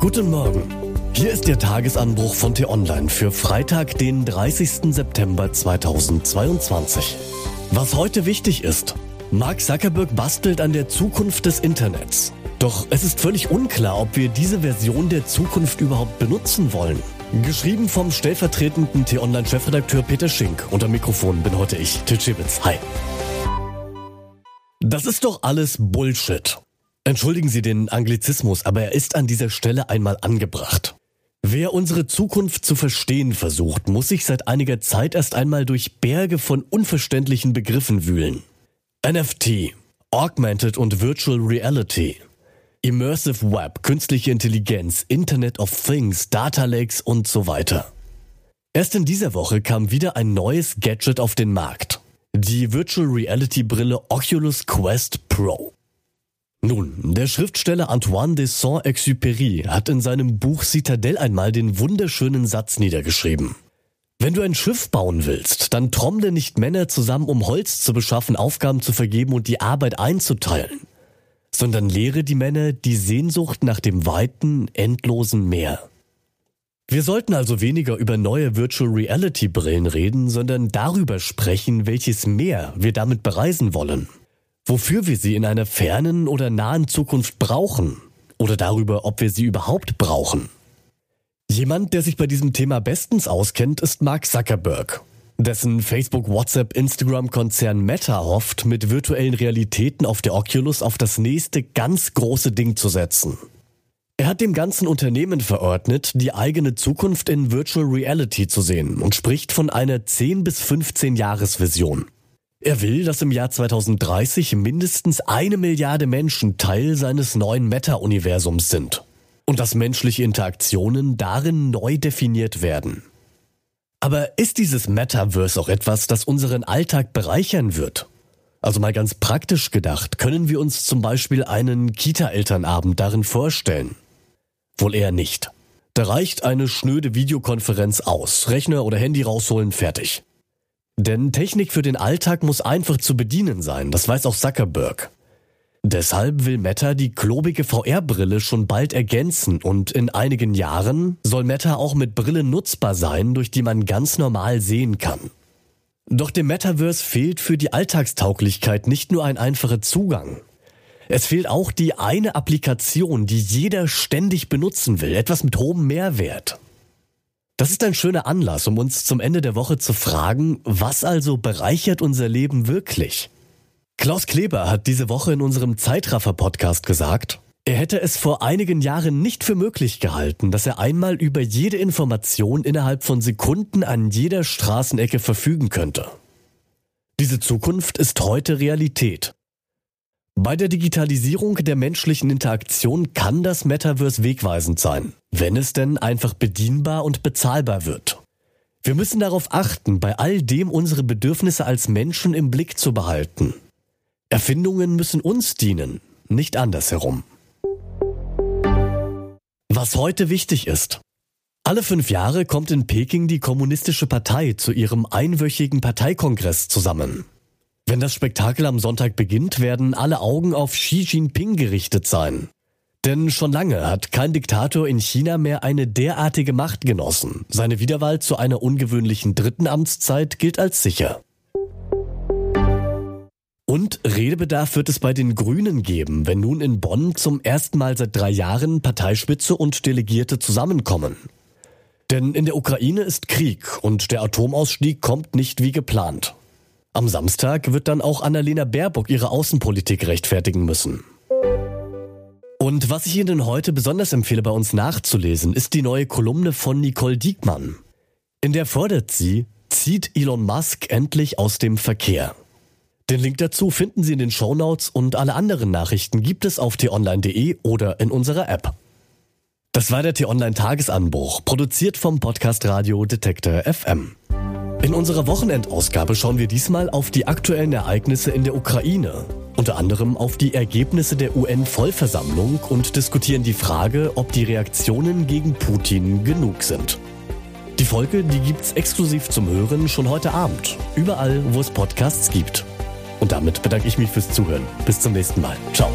Guten Morgen. Hier ist der Tagesanbruch von T-Online für Freitag, den 30. September 2022. Was heute wichtig ist. Mark Zuckerberg bastelt an der Zukunft des Internets. Doch es ist völlig unklar, ob wir diese Version der Zukunft überhaupt benutzen wollen. Geschrieben vom stellvertretenden T-Online-Chefredakteur Peter Schink. Unter Mikrofon bin heute ich, Til Schibitz. Hi. Das ist doch alles Bullshit. Entschuldigen Sie den Anglizismus, aber er ist an dieser Stelle einmal angebracht. Wer unsere Zukunft zu verstehen versucht, muss sich seit einiger Zeit erst einmal durch Berge von unverständlichen Begriffen wühlen. NFT, Augmented und Virtual Reality, Immersive Web, künstliche Intelligenz, Internet of Things, Data Lakes und so weiter. Erst in dieser Woche kam wieder ein neues Gadget auf den Markt. Die Virtual Reality Brille Oculus Quest Pro. Nun, der Schriftsteller Antoine de Saint-Exupéry hat in seinem Buch Citadelle einmal den wunderschönen Satz niedergeschrieben. Wenn du ein Schiff bauen willst, dann trommle nicht Männer zusammen, um Holz zu beschaffen, Aufgaben zu vergeben und die Arbeit einzuteilen, sondern lehre die Männer die Sehnsucht nach dem weiten, endlosen Meer. Wir sollten also weniger über neue Virtual Reality Brillen reden, sondern darüber sprechen, welches Meer wir damit bereisen wollen. Wofür wir sie in einer fernen oder nahen Zukunft brauchen oder darüber, ob wir sie überhaupt brauchen. Jemand, der sich bei diesem Thema bestens auskennt, ist Mark Zuckerberg, dessen Facebook, WhatsApp, Instagram-Konzern Meta hofft, mit virtuellen Realitäten auf der Oculus auf das nächste ganz große Ding zu setzen. Er hat dem ganzen Unternehmen verordnet, die eigene Zukunft in Virtual Reality zu sehen und spricht von einer 10 bis 15 Jahresvision. Er will, dass im Jahr 2030 mindestens eine Milliarde Menschen Teil seines neuen Meta-Universums sind und dass menschliche Interaktionen darin neu definiert werden. Aber ist dieses Metaverse auch etwas, das unseren Alltag bereichern wird? Also mal ganz praktisch gedacht, können wir uns zum Beispiel einen Kita-Elternabend darin vorstellen? Wohl eher nicht. Da reicht eine schnöde Videokonferenz aus, Rechner oder Handy rausholen, fertig. Denn Technik für den Alltag muss einfach zu bedienen sein, das weiß auch Zuckerberg. Deshalb will Meta die klobige VR-Brille schon bald ergänzen und in einigen Jahren soll Meta auch mit Brillen nutzbar sein, durch die man ganz normal sehen kann. Doch dem Metaverse fehlt für die Alltagstauglichkeit nicht nur ein einfacher Zugang. Es fehlt auch die eine Applikation, die jeder ständig benutzen will, etwas mit hohem Mehrwert. Das ist ein schöner Anlass, um uns zum Ende der Woche zu fragen, was also bereichert unser Leben wirklich? Klaus Kleber hat diese Woche in unserem Zeitraffer-Podcast gesagt, er hätte es vor einigen Jahren nicht für möglich gehalten, dass er einmal über jede Information innerhalb von Sekunden an jeder Straßenecke verfügen könnte. Diese Zukunft ist heute Realität. Bei der Digitalisierung der menschlichen Interaktion kann das Metaverse wegweisend sein, wenn es denn einfach bedienbar und bezahlbar wird. Wir müssen darauf achten, bei all dem unsere Bedürfnisse als Menschen im Blick zu behalten. Erfindungen müssen uns dienen, nicht andersherum. Was heute wichtig ist. Alle fünf Jahre kommt in Peking die Kommunistische Partei zu ihrem einwöchigen Parteikongress zusammen. Wenn das Spektakel am Sonntag beginnt, werden alle Augen auf Xi Jinping gerichtet sein. Denn schon lange hat kein Diktator in China mehr eine derartige Macht genossen. Seine Wiederwahl zu einer ungewöhnlichen dritten Amtszeit gilt als sicher. Und Redebedarf wird es bei den Grünen geben, wenn nun in Bonn zum ersten Mal seit drei Jahren Parteispitze und Delegierte zusammenkommen. Denn in der Ukraine ist Krieg und der Atomausstieg kommt nicht wie geplant. Am Samstag wird dann auch Annalena Baerbock ihre Außenpolitik rechtfertigen müssen. Und was ich Ihnen heute besonders empfehle, bei uns nachzulesen, ist die neue Kolumne von Nicole Diekmann. In der fordert sie, zieht Elon Musk endlich aus dem Verkehr. Den Link dazu finden Sie in den Shownotes und alle anderen Nachrichten gibt es auf t-online.de oder in unserer App. Das war der T-Online Tagesanbruch, produziert vom Podcast Radio Detektor FM. In unserer Wochenendausgabe schauen wir diesmal auf die aktuellen Ereignisse in der Ukraine, unter anderem auf die Ergebnisse der UN-Vollversammlung und diskutieren die Frage, ob die Reaktionen gegen Putin genug sind. Die Folge, die gibt's exklusiv zum Hören schon heute Abend, überall, wo es Podcasts gibt. Und damit bedanke ich mich fürs Zuhören. Bis zum nächsten Mal. Ciao.